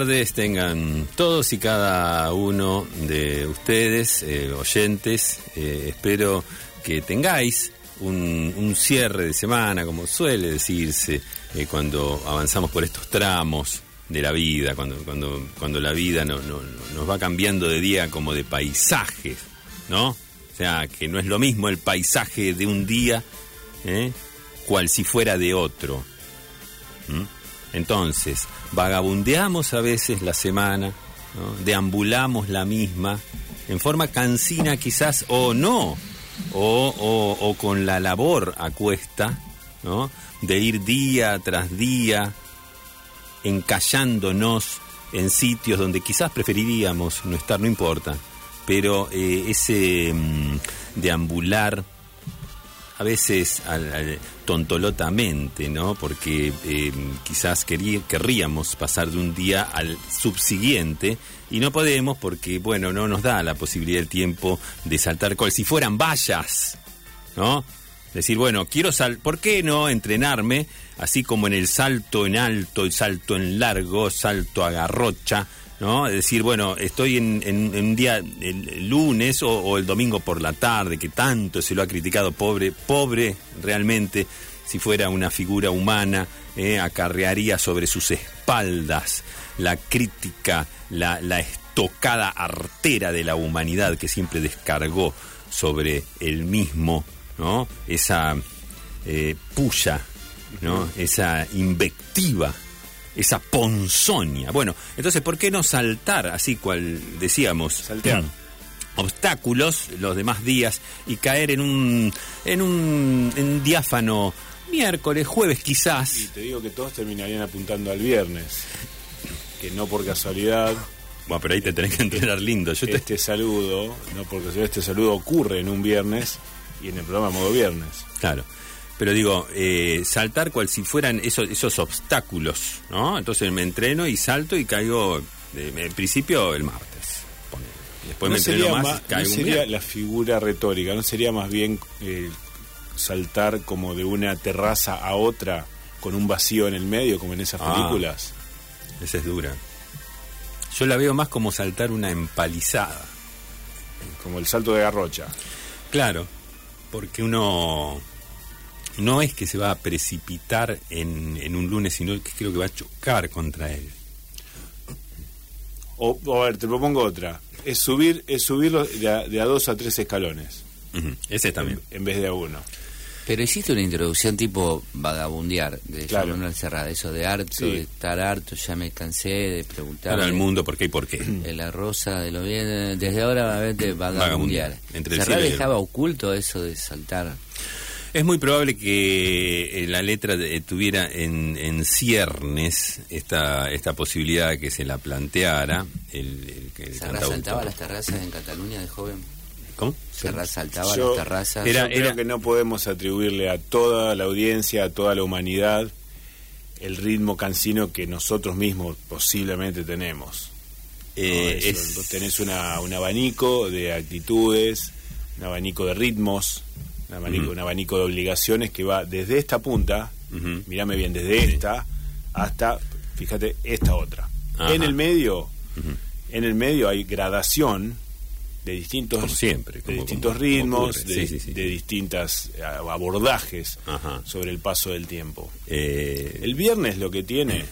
tardes tengan todos y cada uno de ustedes, eh, oyentes. Eh, espero que tengáis un, cierre de semana, como suele decirse, eh, cuando avanzamos por estos tramos de la vida, cuando, cuando, cuando la vida no, nos va cambiando de día como de paisajes, ¿no? O sea, que no es lo mismo el paisaje de un día, cual si fuera de otro. Entonces, vagabundeamos a veces la semana, deambulamos la misma, en forma cansina quizás o no, o, con la labor a cuesta, ¿no? de ir día tras día encallándonos en sitios donde quizás preferiríamos no estar, no importa, pero eh, ese mm, deambular a veces tontolotamente, ¿no? Porque eh, quizás querríamos pasar de un día al subsiguiente y no podemos porque, bueno, no nos da la posibilidad del tiempo de saltar cual si fueran vallas, ¿no? Decir, bueno, quiero sal, ¿por qué no entrenarme así como en el salto en alto, el salto en largo, salto a garrocha, ¿no? Es decir, bueno, estoy en, un día, el, lunes o, el domingo por la tarde, que tanto se lo ha criticado, pobre, pobre realmente, si fuera una figura humana, eh, acarrearía sobre sus espaldas la crítica, la, estocada artera de la humanidad que siempre descargó sobre el mismo, ¿no? Esa eh, puya, ¿no? Esa invectiva esa ponzoña. Bueno, entonces, ¿por qué no saltar así cual decíamos? Saltear. obstáculos los demás días y caer en un en un diáfano miércoles, jueves quizás. Y te digo que todos terminarían apuntando al viernes, que no por casualidad. Bueno, pero ahí te tenés que entrenar lindo. Yo Este saludo, no porque este saludo ocurre en un viernes y en el programa modo viernes. Claro pero digo, eh, saltar cual si fueran esos, esos obstáculos, ¿no? Entonces me entreno y salto y caigo, en principio, el martes. Después me entreno más, No sería la figura retórica, ¿no sería más bien eh, saltar como de una terraza a otra con un vacío en el medio, como en esas ah, películas? esa es dura. Yo la veo más como saltar una empalizada. Como el salto de garrocha. Claro, porque uno no es que se va a precipitar en, un lunes, sino que creo que va a chocar contra él. O, a ver, te propongo otra. Es subir, es subirlo de a, dos a tres escalones. Ese también. En, vez de a uno. Pero existe una introducción tipo vagabundear de claro. Manuel Cerrada, eso de harto, de estar harto, ya me cansé de preguntar. al mundo por qué y por qué. La rosa de lo bien, desde ahora va a vagabundear. Cerrada dejaba oculto eso de saltar. Es muy probable que eh, la letra tuviera en, ciernes esta, esta posibilidad que se la planteara. El, el, saltaba las terrazas en Cataluña de joven? ¿Cómo? Se saltaba las terrazas. Era, yo creo que no podemos atribuirle a toda la audiencia, a toda la humanidad, el ritmo cansino que nosotros mismos posiblemente tenemos. Eh, Tenés una, un abanico de actitudes, un abanico de ritmos, un abanico, de obligaciones que va desde esta punta, mírame bien, desde esta hasta, fíjate, esta otra. En el medio, en el medio hay gradación de distintos siempre, de distintos ritmos, de, distintas eh, abordajes sobre el paso del tiempo. Eh, el viernes lo que tiene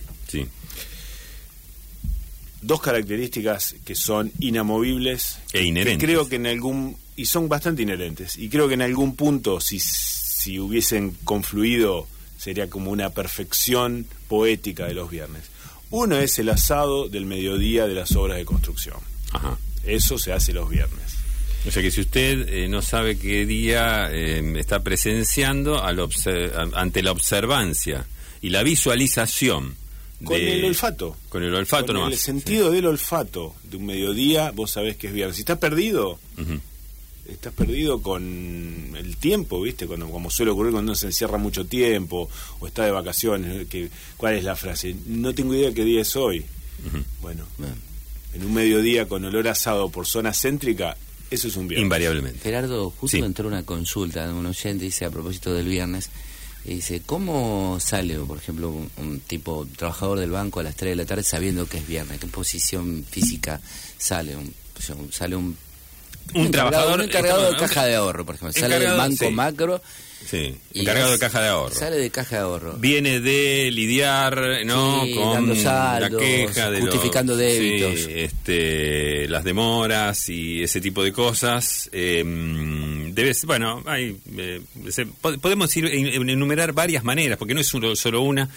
dos características que son inamovibles e inherentes. creo que en algún y son bastante inherentes. Y creo que en algún punto, si, si hubiesen confluido, sería como una perfección poética de los viernes. Uno es el asado del mediodía de las obras de construcción. Ajá. Eso se hace los viernes. O sea que si usted eh, no sabe qué día eh, está presenciando al ante la observancia y la visualización. Con el olfato. Con el olfato Con el sentido del olfato de un mediodía, vos sabés que es viernes. Si está perdido, estás perdido con el tiempo, ¿viste? Cuando, como suele ocurrir cuando uno se encierra mucho tiempo o está de vacaciones. Que, ¿Cuál es la frase? No tengo idea qué día es hoy. Bueno, en un mediodía con olor asado por zona céntrica, eso es un viernes. Invariablemente. Gerardo, justo entró una consulta de un oyente, dice a propósito del viernes, Y dice, ¿cómo sale, por ejemplo, un, tipo trabajador del banco a las 3 de la tarde sabiendo que es viernes? ¿Qué posición física sale? Un, sale un, un, trabajador encargado de caja de ahorro, por ejemplo. Sale del banco macro Sí, encargado de caja de ahorro. Sale de caja de ahorro. Viene de lidiar, ¿no? con la queja de justificando débitos. este, las demoras y ese tipo de cosas. Eh, debes, bueno, hay, eh, podemos ir, enumerar varias maneras, porque no es solo una.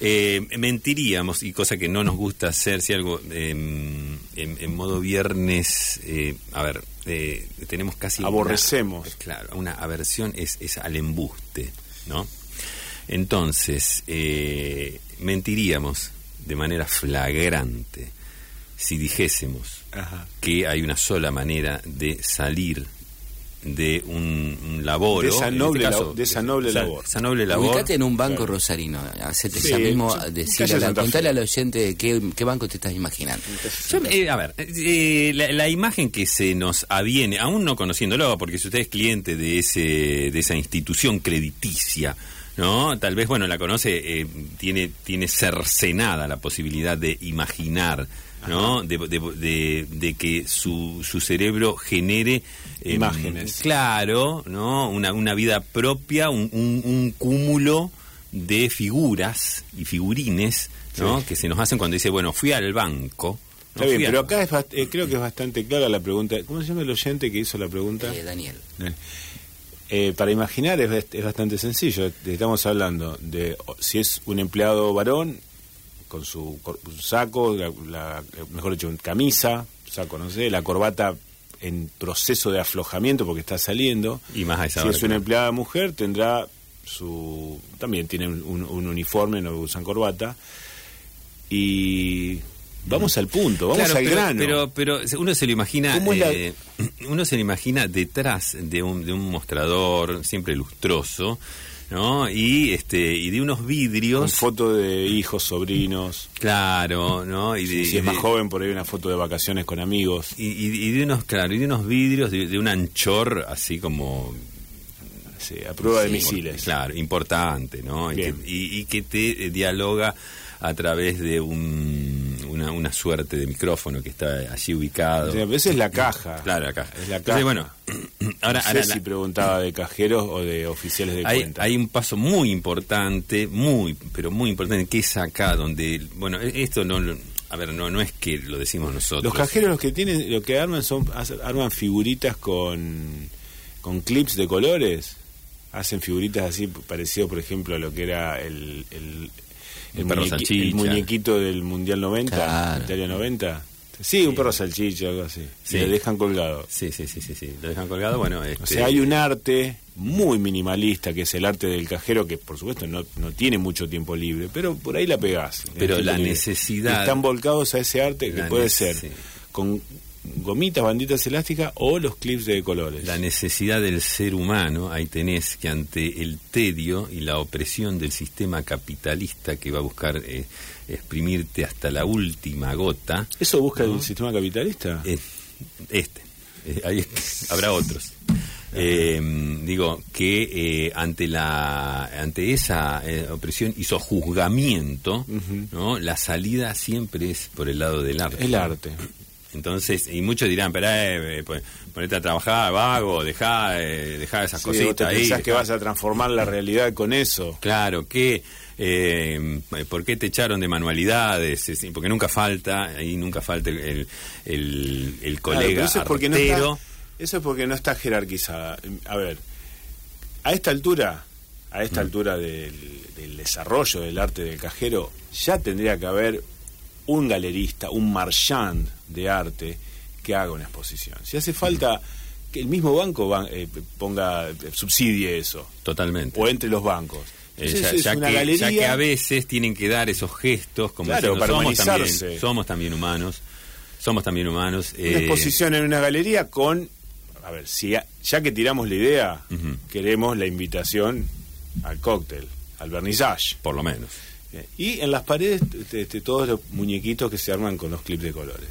Eh, mentiríamos, y cosa que no nos gusta hacer, si algo em, en, modo viernes, eh, a ver, eh, tenemos casi... Aborrecemos. claro, una aversión es, es al embuste, ¿no? Entonces, mentiríamos de manera flagrante si dijésemos que hay una sola manera de salir de un, labor. De esa este noble, de esa noble labor. Esa noble labor. Ubicate en un banco rosarino. Hacete ya mismo, decirle, contale al oyente qué, qué, banco te estás imaginando. Eh, a ver, eh, la, imagen que se nos aviene, aún no conociéndolo, porque si usted es cliente de, ese, de esa institución crediticia, ¿no? Tal vez, bueno, la conoce, eh, tiene, tiene cercenada la posibilidad de imaginar ¿no? De, de, de, que su, su cerebro genere em, imágenes. Claro, ¿no? Una, una vida propia, un, un, cúmulo de figuras y figurines, ¿no? Que se nos hacen cuando dice, bueno, fui al banco. Está bien, pero acá eh, creo que es bastante clara la pregunta. ¿Cómo se llama el oyente que hizo la pregunta? Eh, Daniel. Eh, para imaginar es, es, bastante sencillo. Estamos hablando de si es un empleado varón, con su saco, la, mejor dicho, camisa, saco, no sé, la corbata en proceso de aflojamiento porque está saliendo. Y más Si es una empleada mujer, tendrá su. También tiene un, uniforme, no usan corbata. Y. Vamos al punto, vamos al grano. Pero, pero uno se lo imagina, eh, uno se lo imagina detrás de un, de un mostrador siempre lustroso, ¿no? Y este y de unos vidrios. Con foto de hijos, sobrinos. Claro, ¿no? Y si es más joven, por ahí una foto de vacaciones con amigos. Y, y, de unos, claro, y de unos vidrios de, un anchor así como. Sí, a prueba de misiles. Claro, importante, ¿no? Y que, te dialoga a través de un, una, suerte de micrófono que está allí ubicado. a veces es la caja. Claro, la caja. Es la caja. bueno, ahora, no sé si preguntaba de cajeros o de oficiales de hay, cuenta. Hay un paso muy importante, muy, pero muy importante, que es acá donde, bueno, e, esto no a ver, no, no es que lo decimos nosotros. Los cajeros los que tienen, lo que arman son, arman figuritas con, con clips de colores. Hacen figuritas así, parecido, por ejemplo, a lo que era el, el, perro salchicha. el muñequito del Mundial 90, Italia 90. Sí, un perro salchicha, algo así. Sí. Le dejan colgado. Sí, sí, sí, sí, sí. Lo dejan colgado, bueno. Este... O sea, hay un arte muy minimalista que es el arte del cajero, que por supuesto no, no tiene mucho tiempo libre, pero por ahí la pegás. Pero la necesidad. Están volcados a ese arte que puede ser con gomitas, banditas elásticas o los clips de colores. La necesidad del ser humano, ahí tenés que ante el tedio y la opresión del sistema capitalista que va a buscar eh, exprimirte hasta la última gota. ¿Eso busca el sistema capitalista? este. Eh, ahí habrá otros. Eh, digo que ante la ante esa opresión y sojuzgamiento, ¿no? la salida siempre es por el lado del arte. El arte. Entonces, y muchos dirán, pero eh, eh ponete a trabajar, vago, dejá, eh, esas cositas ahí. Pensás que vas a transformar la realidad con eso. Claro, que, eh, ¿por qué te echaron de manualidades? Porque nunca falta, ahí nunca falta el, el, el, colega eso, es porque no está, eso es porque no está jerarquizada. A ver, a esta altura, a esta mm. altura del, del desarrollo del arte del cajero, ya tendría que haber un galerista, un marchand de arte que haga una exposición. Si hace falta que el mismo banco eh, ponga, subsidie eso. Totalmente. O entre los bancos. Eh, ya, que, a veces tienen que dar esos gestos como claro, para somos también, somos también humanos somos también humanos una eh, exposición en una galería con a ver si ya, que tiramos la idea queremos la invitación al cóctel al vernissage por lo menos Y en las paredes este, todos los muñequitos que se arman con los clips de colores.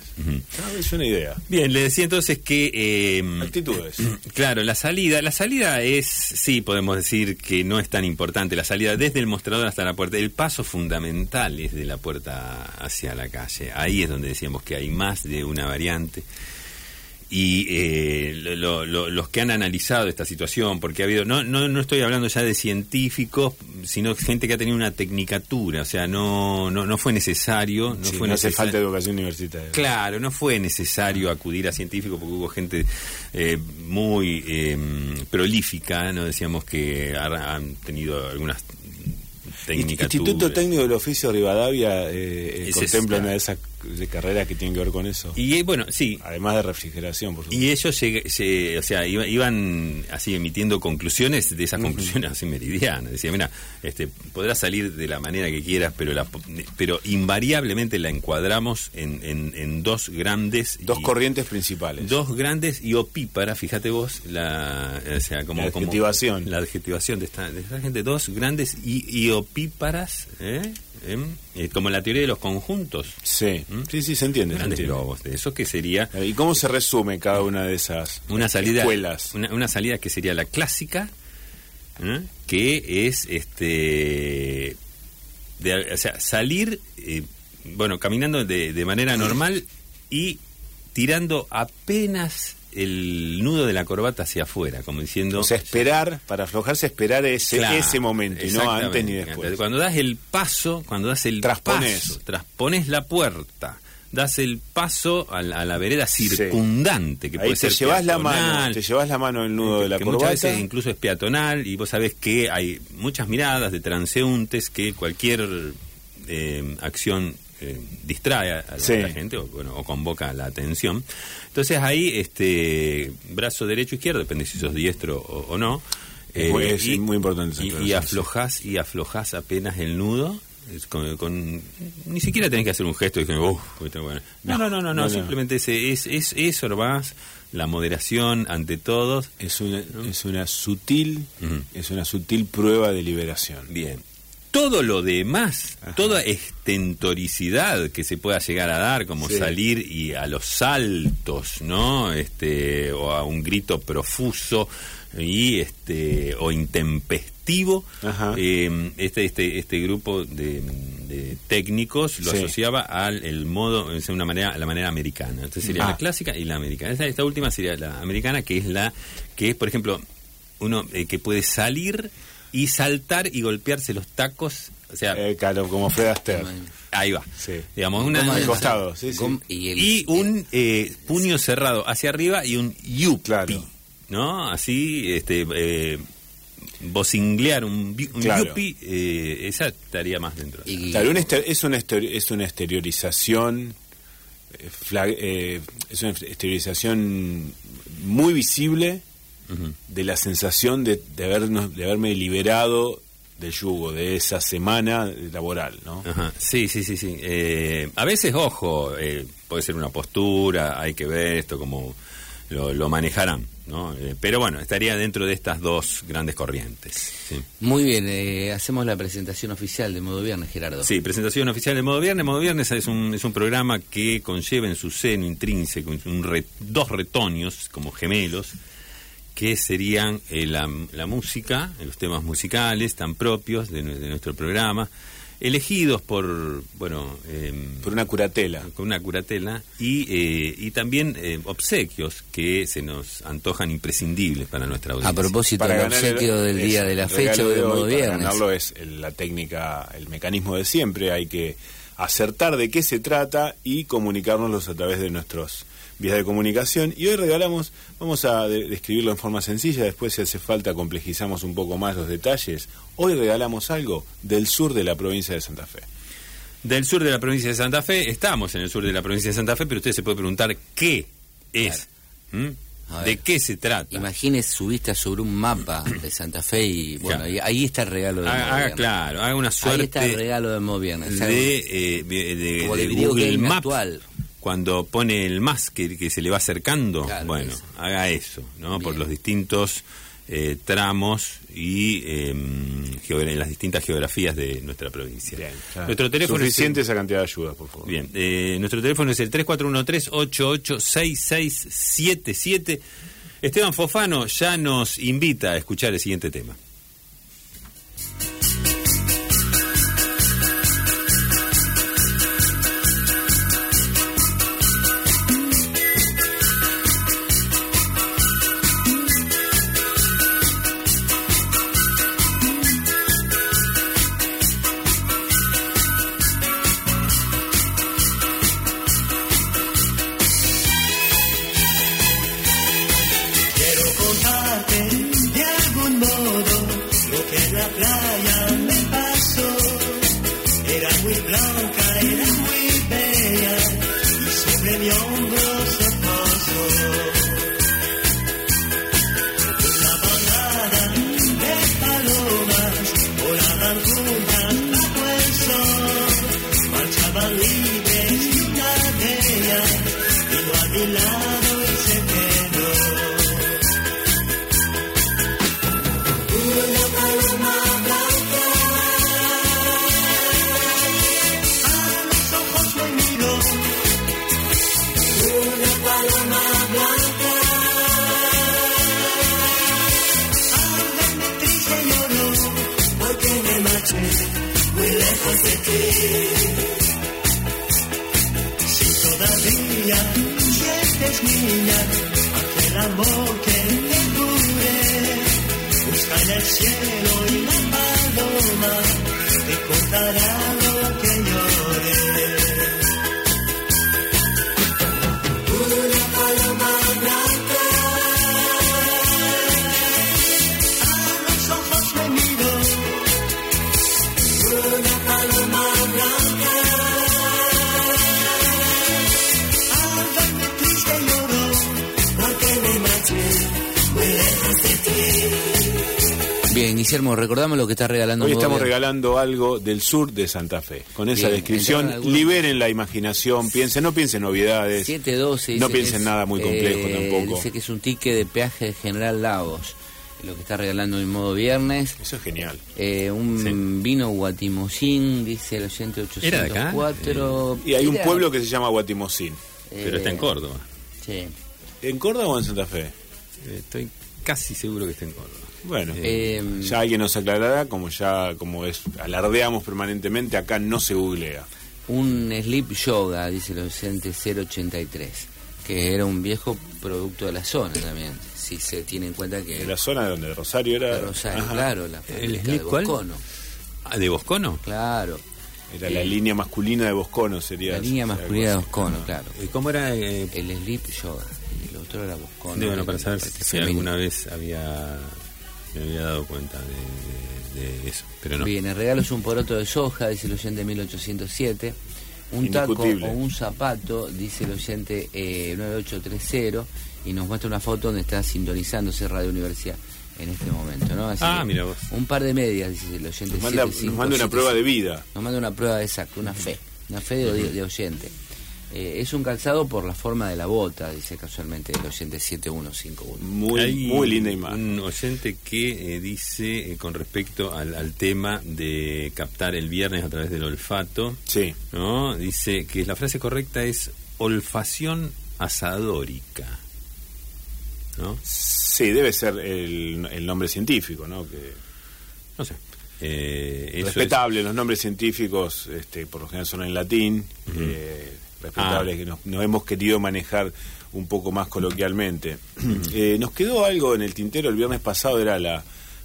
Ah, es una idea. Bien, le decía entonces que... Eh, Actitudes. Claro, la salida. La salida es, sí, podemos decir que no es tan importante. La salida desde el mostrador hasta la puerta. El paso fundamental es de la puerta hacia la calle. Ahí es donde decíamos que hay más de una variante y eh, los que han analizado esta situación, porque ha habido, no, no, no estoy hablando ya de científicos, sino gente que ha tenido una tecnicatura, o sea, no, no, no fue necesario. No, fue no hace falta educación universitaria. Claro, no fue necesario acudir a científicos porque hubo gente eh, muy eh, prolífica, no decíamos que han tenido algunas. Instituto Técnico del Oficio Rivadavia eh, contempla una de esas de carreras que tienen que ver con eso. Y eh, bueno, sí. Además de refrigeración, por supuesto. Y ellos se, o sea, iban así emitiendo conclusiones de esas conclusiones así meridianas. Decía, mira, este, podrás salir de la manera que quieras, pero la, pero invariablemente la encuadramos en, en, dos grandes... Dos corrientes principales. Dos grandes y opíparas, fíjate vos, la, o sea, como, la adjetivación. la adjetivación de esta, de esta gente, dos grandes y, y opíparas, ¿eh? ¿Eh? como la teoría de los conjuntos. Sí, ¿Mm? sí, sí, se entiende. Grandes globos, de eso que sería... ¿Y cómo se resume cada una de esas una salida, escuelas? Una, salida que sería la clásica, ¿eh? que es, este o sea, salir, eh, bueno, caminando de, de manera normal y tirando apenas el nudo de la corbata hacia afuera, como diciendo... O sea, esperar, para aflojarse, esperar ese, ese momento, y no antes ni después. Cuando das el paso, cuando das el traspones. paso, traspones la puerta, das el paso a la, vereda circundante, que puede te ser llevas la mano, te llevas la mano el nudo de la que corbata. Muchas veces incluso es peatonal, y vos sabés que hay muchas miradas de transeúntes que cualquier eh, acción eh, distrae a, la, gente o, bueno, o convoca la atención. Entonces ahí, este brazo derecho izquierdo, depende si sos diestro o, no. Eh, es muy importante. Y, y, aflojas y aflojas apenas el nudo. Con, ni siquiera tenés que hacer un gesto y decir, no, no, no, no, no, simplemente ese, es, es eso nomás, la moderación ante todos. Es una, es una sutil, es una sutil prueba de liberación. Bien, todo lo demás, toda estentoricidad que se pueda llegar a dar, como salir y a los saltos, ¿no? Este, o a un grito profuso y este o intempestivo, eh, este, este, este grupo de, técnicos lo asociaba al el modo, de una manera, a la manera americana. Entonces sería la ah. clásica y la americana. Esta, esta, última sería la americana, que es la que es, por ejemplo, uno eh, que puede salir y saltar y golpearse los tacos. O sea, eh, claro, como Fred Astaire. Ahí va. Sí. Digamos, una, costado, sí, sí. Y, un eh, puño cerrado hacia arriba y un yupi. Claro. ¿No? Así, este. Eh, vocinglear un, un yupi, eh, esa estaría más dentro. Claro, es, una es una exteriorización. Eh, es una exteriorización muy visible de la sensación de, de, habernos, de haberme liberado del yugo, de esa semana laboral, ¿no? Sí, sí, sí, sí. Eh, a veces, ojo, eh, puede ser una postura, hay que ver esto como lo, manejarán, ¿no? Eh, pero bueno, estaría dentro de estas dos grandes corrientes. Muy bien, hacemos la presentación oficial de Modo Viernes, Gerardo. Sí, presentación oficial de Modo Viernes. Modo Viernes es un, es un programa que conlleva en su seno intrínseco un dos retoños como gemelos que serían eh, la, música, los temas musicales tan propios de, nuestro programa, elegidos por, bueno... Em, por una curatela. Con una curatela, y, eh, y también eh, obsequios que se nos antojan imprescindibles para nuestra audiencia. A propósito del obsequio del día de la fecha de, modo viernes. Para ganarlo es la técnica, el mecanismo de siempre, hay que acertar de qué se trata y comunicárnoslos a través de nuestros vías de comunicación y hoy regalamos, vamos a describirlo en forma sencilla, después si hace falta complejizamos un poco más los detalles, hoy regalamos algo del sur de la provincia de Santa Fe. Del sur de la provincia de Santa Fe, estamos en el sur de la provincia de Santa Fe, pero usted se puede preguntar qué es. ¿De qué se trata? Imagínese su vista sobre un mapa de Santa Fe y bueno, ahí está el regalo de haga, Claro, haga una suerte. Ahí está el regalo de Moviernes. De, eh, de, Google Maps cuando pone el más que, que se le va acercando, bueno, haga eso, ¿no? Por los distintos eh, tramos y en las distintas geografías de nuestra provincia. nuestro teléfono Suficiente esa cantidad de ayuda, por favor. Bien, eh, nuestro teléfono es el 3413-886677. Esteban Fofano ya nos invita a escuchar el siguiente tema. cuando se pasó. cielo y la paloma te contará Guillermo, recordamos lo que está regalando. Hoy estamos regalando algo del sur de Santa Fe. Con esa descripción, liberen la imaginación, piensen, no piensen novedades. 712. No piensen nada muy complejo eh, tampoco. Dice que es un ticket de peaje de General Lagos. Lo que está regalando en modo viernes. Eso es genial. Eh, un vino Guatimosín, dice el oyente 804. Eh, y hay un pueblo que se llama Guatimosín. Pero está en Córdoba. Sí. ¿En Córdoba o en Santa Fe? Estoy casi seguro que está en Córdoba. Bueno, eh, ya alguien nos aclarará, como ya como es alardeamos permanentemente, acá no se googlea. Un sleep yoga, dice el docente 083, que era un viejo producto de la zona también, si se tiene en cuenta que... ¿De la zona de donde? ¿De Rosario era? De Rosario, claro, la ¿El sleep de Boscono. Ah, ¿De Boscono? Claro. Era la línea masculina de Boscono, sería. La línea masculina de Boscono, claro. ¿Y cómo era? Eh? El sleep yoga. Y el otro era Boscono. bueno, para saber si alguna vez había me había dado cuenta de, eso, pero no. Bien, el regalo es un poroto de soja, dice el oyente 1807. Un taco o un zapato, dice el oyente 9830, eh, y nos muestra una foto donde está sintonizándose Radio Universidad en este momento, ¿no? ah, mira vos. Un par de medias, dice el oyente. Nos manda, nos manda una prueba de vida. Nos manda una prueba exacta, una fe, una fe de oyente. Eh, es un calzado por la forma de la bota, dice casualmente el oyente 7151. Muy, muy linda imagen. Un oyente que eh, dice eh, con respecto al, tema de captar el viernes a través del olfato. Sí. ¿no? Dice que la frase correcta es olfación asadórica. ¿No? Sí, debe ser el, nombre científico, ¿no? Que... No sé. Respetable, los nombres científicos este, por lo general son en latín respetables ah. que nos, hemos querido manejar un poco más coloquialmente. Eh, nos quedó algo en el tintero el viernes pasado, era la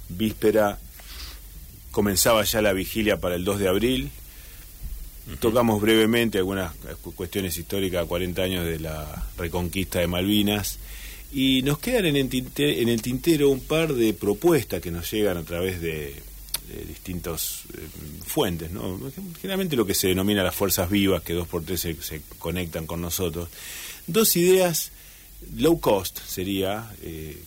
víspera, comenzaba ya la vigilia para el 2 de abril. Tocamos brevemente algunas cuestiones históricas, 40 años de la reconquista de Malvinas. Y nos quedan en el, tintero, en el tintero un par de propuestas que nos llegan a través de, de distintas eh, fuentes, ¿no? generalmente lo que se denomina las fuerzas vivas, que dos por tres se, conectan con nosotros. Dos ideas low cost sería, eh,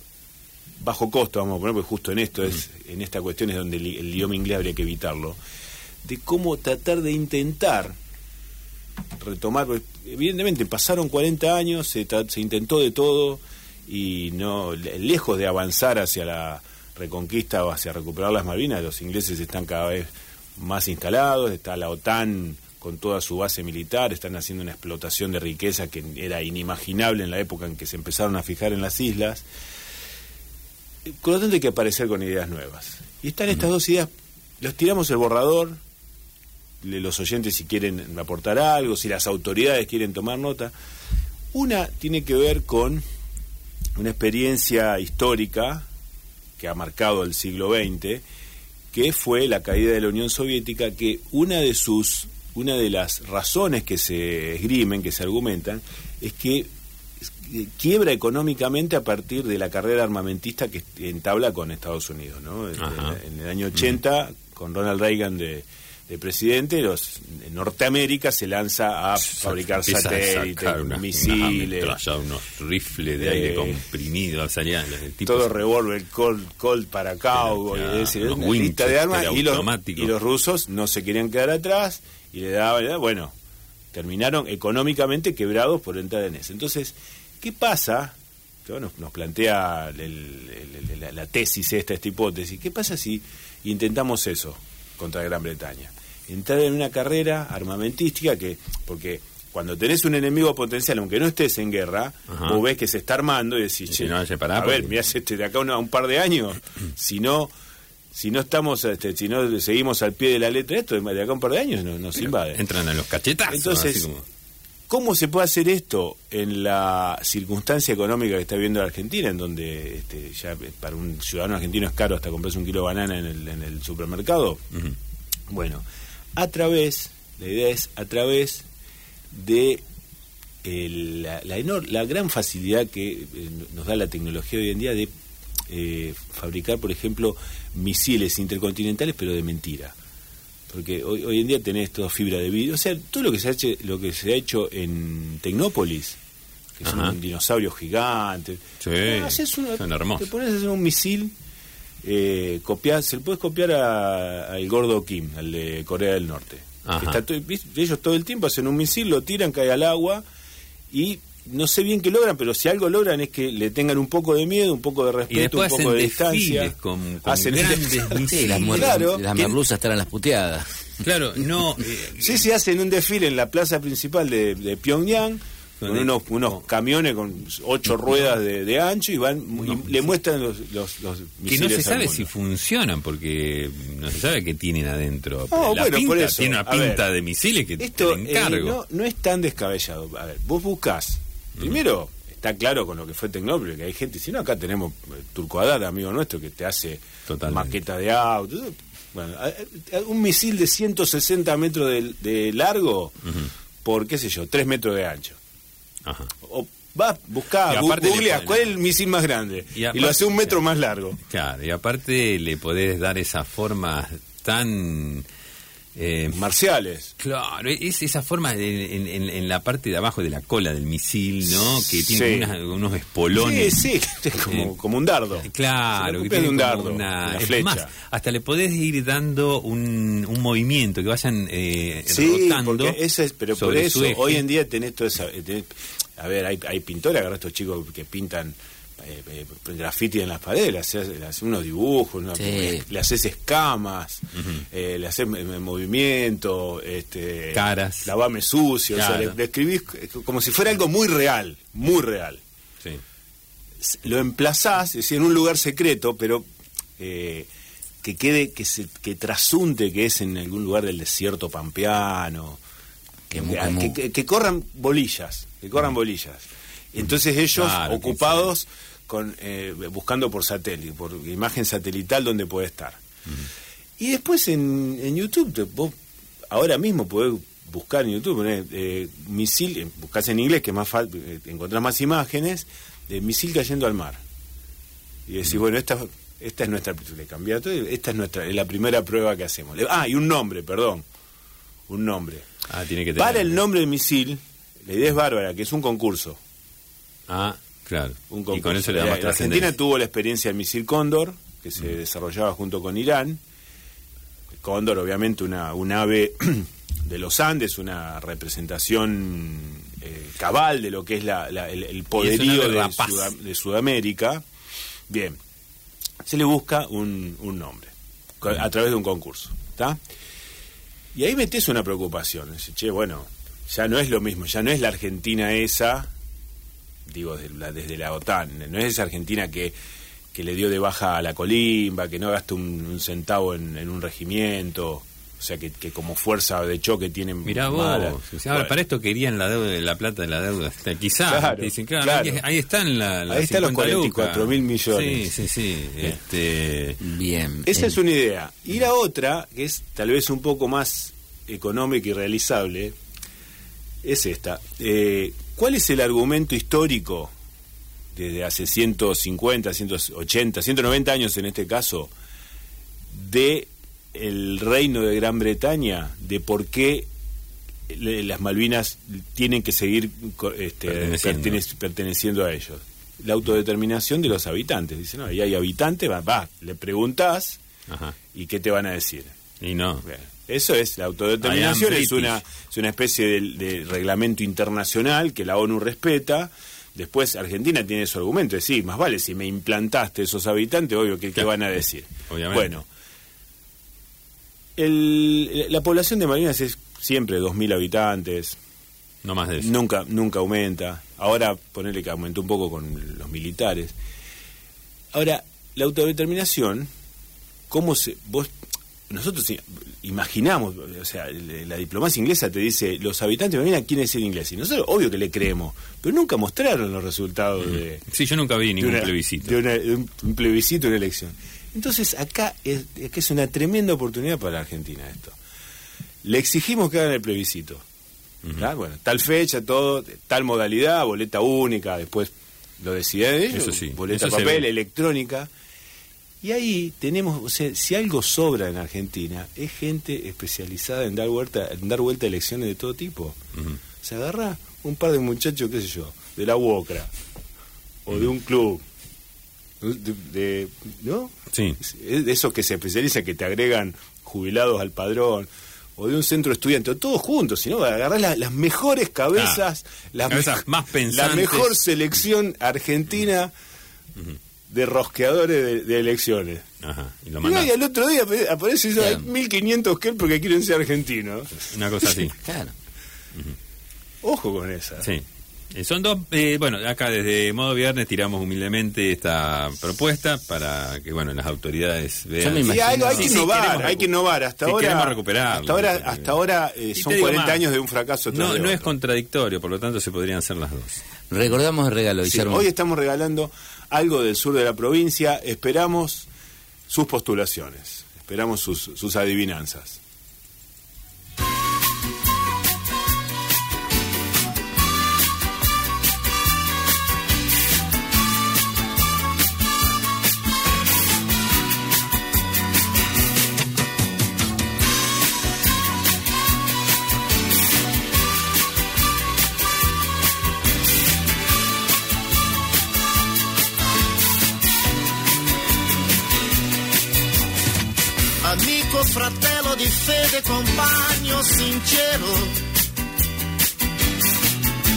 bajo costo, vamos a poner, porque justo en esto es, en esta cuestión es donde el, idioma inglés habría que evitarlo, de cómo tratar de intentar retomar, evidentemente pasaron 40 años, se, se intentó de todo, y no lejos de avanzar hacia la reconquista o hacia recuperar las Malvinas, los ingleses están cada vez más instalados, está la OTAN con toda su base militar, están haciendo una explotación de riqueza que era inimaginable en la época en que se empezaron a fijar en las islas. Con lo tanto hay que aparecer con ideas nuevas. Y están estas dos ideas, los tiramos el borrador, los oyentes si quieren aportar algo, si las autoridades quieren tomar nota. Una tiene que ver con una experiencia histórica que ha marcado el siglo XX, que fue la caída de la Unión Soviética, que una de sus una de las razones que se esgrimen, que se argumentan, es que quiebra económicamente a partir de la carrera armamentista que entabla con Estados Unidos. ¿no? En, el año 80, con Ronald Reagan de, de presidente, los Norteamérica se lanza a fabricar satélites, misiles, unos rifles de, aire comprimido, salían todo revólver, Colt, Colt para cowboy, lista de armas y los, y los rusos no se querían quedar atrás y le daban, bueno, terminaron económicamente quebrados por entrar en eso. Entonces, ¿qué pasa? Nos, nos plantea la, la tesis esta, esta hipótesis. ¿Qué pasa si intentamos eso contra Gran Bretaña? Entrar en una carrera armamentística que, porque cuando tenés un enemigo potencial, aunque no estés en guerra, vos ves que se está armando y decís, che, a ver, mirá, este de acá a un par de años, si no si no estamos este, si no seguimos al pie de la letra esto de acá a un par de años nos, nos invade. entran a los cachetazos entonces cómo se puede hacer esto en la circunstancia económica que está viviendo la Argentina en donde este, ya para un ciudadano argentino es caro hasta comprarse un kilo de banana en el, en el supermercado bueno a través, la idea es a través de la, la, gran facilidad que eh, nos da la tecnología hoy en día de eh, fabricar, por ejemplo, misiles intercontinentales, pero de mentira. Porque hoy, hoy en día tenés toda fibra de vidrio. O sea, todo lo que se ha hecho, lo que se ha hecho en Tecnópolis, que es un dinosaurio gigante. Sí, son hermosos. Te pones a hacer un misil eh, copiar, se le puedes copiar al gordo Kim, al de Corea del Norte. ellos todo el tiempo hacen un misil, lo tiran, cae al agua y no sé bien qué logran, pero si algo logran es que le tengan un poco de miedo, un poco de respeto, un poco de distancia. Con, hacen grandes las, claro, las merluzas estarán las puteadas. Claro, no. sí, sí, hacen un desfile en la plaza principal de, de Pyongyang con unos, unos camiones con ocho ruedas de, ancho y van le muestran los, los, los que no se sabe si funcionan porque no se sabe qué tienen adentro. No, bueno, por eso, tiene una pinta de misiles que esto te encargo. Eh, no, no, es tan descabellado. A ver vos buscas primero está claro con lo que fue Tecnópolis que hay gente si no acá tenemos eh, Turco Haddad amigo nuestro que te hace maqueta de auto. Bueno un misil de 160 metros de, largo por qué sé yo 3 metros de ancho Ajá. O va, busca, googleas cuál es el misil más grande y, lo hace un metro más largo. Claro, y aparte le podés dar esa forma tan eh, marciales. Claro, es esa forma en, la parte de abajo de la cola del misil, ¿no? Que tiene unos espolones. Sí, sí, como, como un dardo. Claro, que tiene un dardo, una, flecha. hasta le podés ir dando un, un movimiento, que vayan eh, sí, eso es, pero por eso hoy en día tenés todo esa... a ver, hay, hay pintores, agarra estos chicos que pintan eh, eh, graffiti en las paredes, le haces, unos dibujos, le haces escamas, eh, le haces movimiento, este, caras, lavame sucio, le, escribís como si fuera algo muy real, muy real. Lo emplazás, es en un lugar secreto, pero que quede, que, se, que trasunte que es en algún lugar del desierto pampeano, que, que, corran bolillas, que corran bolillas. Entonces ellos ocupados con, eh, buscando por satélite, por imagen satelital donde puede estar. Y después en, en YouTube, vos ahora mismo podés buscar en YouTube, eh, misil, eh, buscás en inglés que más fácil, eh, encontrás más imágenes de misil cayendo al mar. Y decís, bueno, esta, esta es nuestra, le esta es nuestra, es la primera prueba que hacemos. Ah, y un nombre, perdón, un nombre. Ah, tiene que Para el nombre del misil, la idea es bárbara, que es un concurso. Ah, Claro. Un y con eso le da Argentina tuvo la experiencia del misil Cóndor, que se desarrollaba junto con Irán. Cóndor, obviamente, una, un ave de los Andes, una representación eh, cabal de lo que es la, el, poderío de, Sudamérica, bien, se le busca un, nombre a través de un concurso, ¿está? Y ahí metes una preocupación, dice, che, bueno, ya no es lo mismo, ya no es la Argentina esa, digo, desde la, desde la OTAN, no es esa Argentina que, que le dio de baja a la colimba, que no gasta un, centavo en, un regimiento, o sea, que, como fuerza de choque tienen. Mirá vos, para esto querían la deuda, la plata de la deuda. Quizás, dicen, claro, Ahí, están la, Ahí están los 44 mil millones. Sí, sí, sí. Este... Bien. Esa es una idea. Y la otra, que es tal vez un poco más económica y realizable, es esta. Eh, ¿Cuál es el argumento histórico desde hace 150, 180, 190 años en este caso, de el reino de Gran Bretaña de por qué las Malvinas tienen que seguir este, perteneciendo. a ellos. La autodeterminación de los habitantes. Dicen, no, ahí hay habitantes, va, va le preguntás y qué te van a decir. Y no. Eso es, la autodeterminación es una, es una especie de, de, reglamento internacional que la ONU respeta. Después Argentina tiene su argumento, es sí, más vale si me implantaste esos habitantes, obvio, ¿qué, ¿qué van a decir? Bueno, la población de Malvinas es siempre 2.000 habitantes. No más de eso. Nunca, nunca aumenta. Ahora ponerle que aumentó un poco con los militares. Ahora, la autodeterminación, ¿cómo se...? Vos, nosotros imaginamos, o sea, la diplomacia inglesa te dice, los habitantes de Malvinas quieren ser ingleses. Y nosotros, obvio que le creemos, pero nunca mostraron los resultados de... Sí, yo nunca vi ningún plebiscito. De, un, plebiscito, una elección. Entonces acá es, es una tremenda oportunidad para la Argentina esto. Le exigimos que hagan el plebiscito. Bueno, tal fecha, todo, tal modalidad, boleta única, después lo deciden ellos, eso sí, boleta papel, electrónica. Y ahí tenemos, o sea, si algo sobra en Argentina, es gente especializada en dar vuelta, en dar vuelta a elecciones de todo tipo. Se agarra un par de muchachos, qué sé yo, de la UOCRA, o de un club, de, ¿no? Sí. De esos que se especializan, que te agregan jubilados al padrón, o de un centro estudiante, todos juntos, sino agarrar las mejores cabezas, las más pensantes. la mejor selección argentina de rosqueadores de, elecciones. Ajá, y, lo y al otro día aparece eso, 1500 que porque quieren ser argentinos. Una cosa así. claro. Ojo con esa. Sí. Eh, son dos, eh, bueno, acá desde modo viernes tiramos humildemente esta propuesta para que, bueno, las autoridades vean. hay, que innovar, hay que innovar. Hasta ahora, queremos recuperar. Hasta ahora, hasta ahora eh, son 40 años de un fracaso. No, no es contradictorio, por lo tanto se podrían hacer las dos. Recordamos el regalo, Hoy estamos regalando algo del sur de la provincia. Esperamos sus postulaciones, esperamos sus, adivinanzas. Fede, compagno sincero,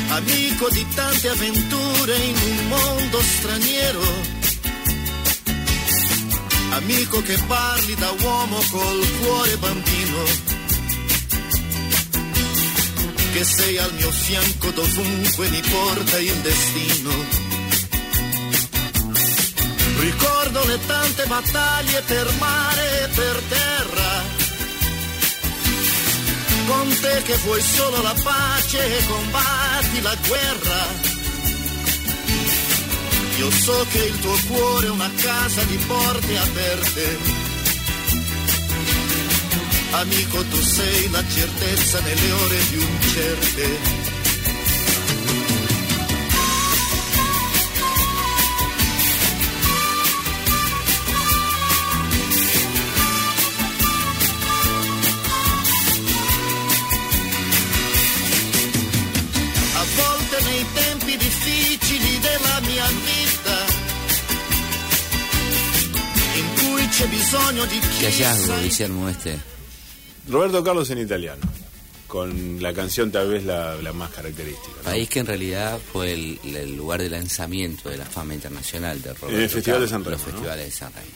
amico di tante avventure in un mondo straniero, amico che parli da uomo col cuore bambino, che sei al mio fianco dovunque mi porta il destino Ricordo le tante battaglie per mare e per terra. Con te che vuoi solo la pace e combatti la guerra. Io so che il tuo cuore è una casa di porte aperte. Amico, tu sei la certezza nelle ore più incerte Qué hallazgo, Guillermo, este. Roberto Carlos en italiano. con la canción tal vez la, más característica. País que en realidad fue el, lugar de lanzamiento de la fama internacional de En el Festival de San Remo. Los festivales de San Remo,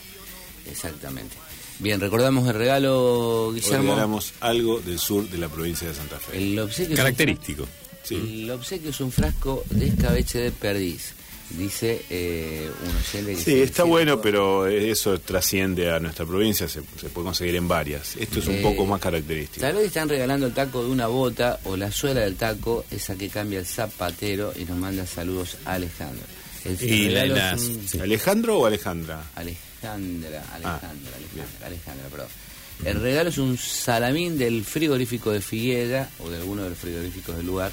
exactamente. Bien, recordamos el regalo, Guillermo. regalamos algo del sur de la provincia de Santa Fe. El obsequio Característico. Sí. El obsequio es un frasco de escabeche de perdiz dice eh, un oyente Sí, está bueno, pero eso trasciende a nuestra provincia, se, puede conseguir en varias. Esto es un poco más característico. Tal vez están regalando el taco de una bota o la suela del taco, esa que cambia el zapatero y nos manda saludos a Alejandro. ¿Alejandro o Alejandra? Alejandra, Alejandra, ah, Alejandra, Alejandra, perdón. El regalo es un salamín del frigorífico de Figuera o de alguno de los frigoríficos del lugar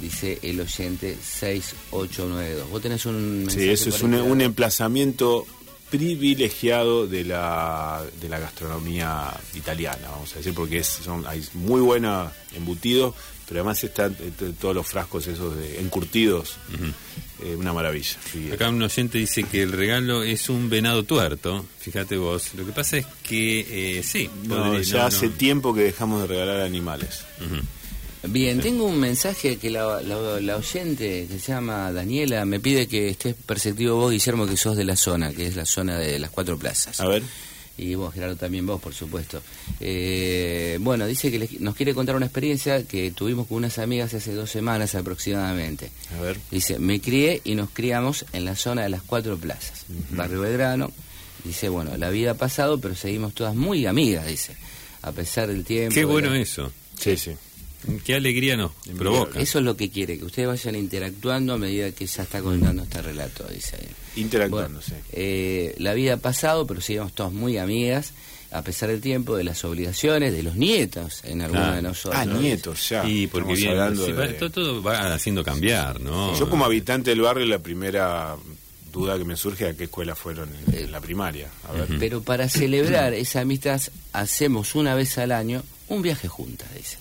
dice el oyente 6892. Vos tenés un... Sí, eso es un, emplazamiento privilegiado de la, de la gastronomía italiana, vamos a decir, porque es, son, hay muy buena embutido, pero además están todos los frascos esos de encurtidos, eh, una maravilla. Acá un oyente dice que el regalo es un venado tuerto, fíjate vos. Lo que pasa es que eh, sí, ya hace tiempo que dejamos de regalar animales. Bien, tengo un mensaje que la, oyente que se llama Daniela me pide que estés perceptivo vos, Guillermo, que sos de la zona, que es la zona de las cuatro plazas. A ver. Y vos, Gerardo, también vos, por supuesto. Eh, bueno, dice que nos quiere contar una experiencia que tuvimos con unas amigas hace dos semanas aproximadamente. A ver. Dice, me crié y nos criamos en la zona de las cuatro plazas, Barrio Belgrano. Dice, bueno, la vida ha pasado, pero seguimos todas muy amigas, dice, a pesar del tiempo. Qué bueno eso. Sí, sí. Qué alegría nos provoca. Eso es lo que quiere, que ustedes vayan interactuando a medida que ella está contando este relato, dice Interactuando, eh, la vida ha pasado, pero seguimos todos muy amigas, a pesar del tiempo, de las obligaciones, de los nietos en algunos de nosotros. Ah, nietos, ya. Y porque bien, todo, va haciendo cambiar, ¿no? Yo como habitante del barrio, la primera duda que me surge a qué escuela fueron en, la primaria. Pero para celebrar esa amistad hacemos una vez al año un viaje juntas, dice.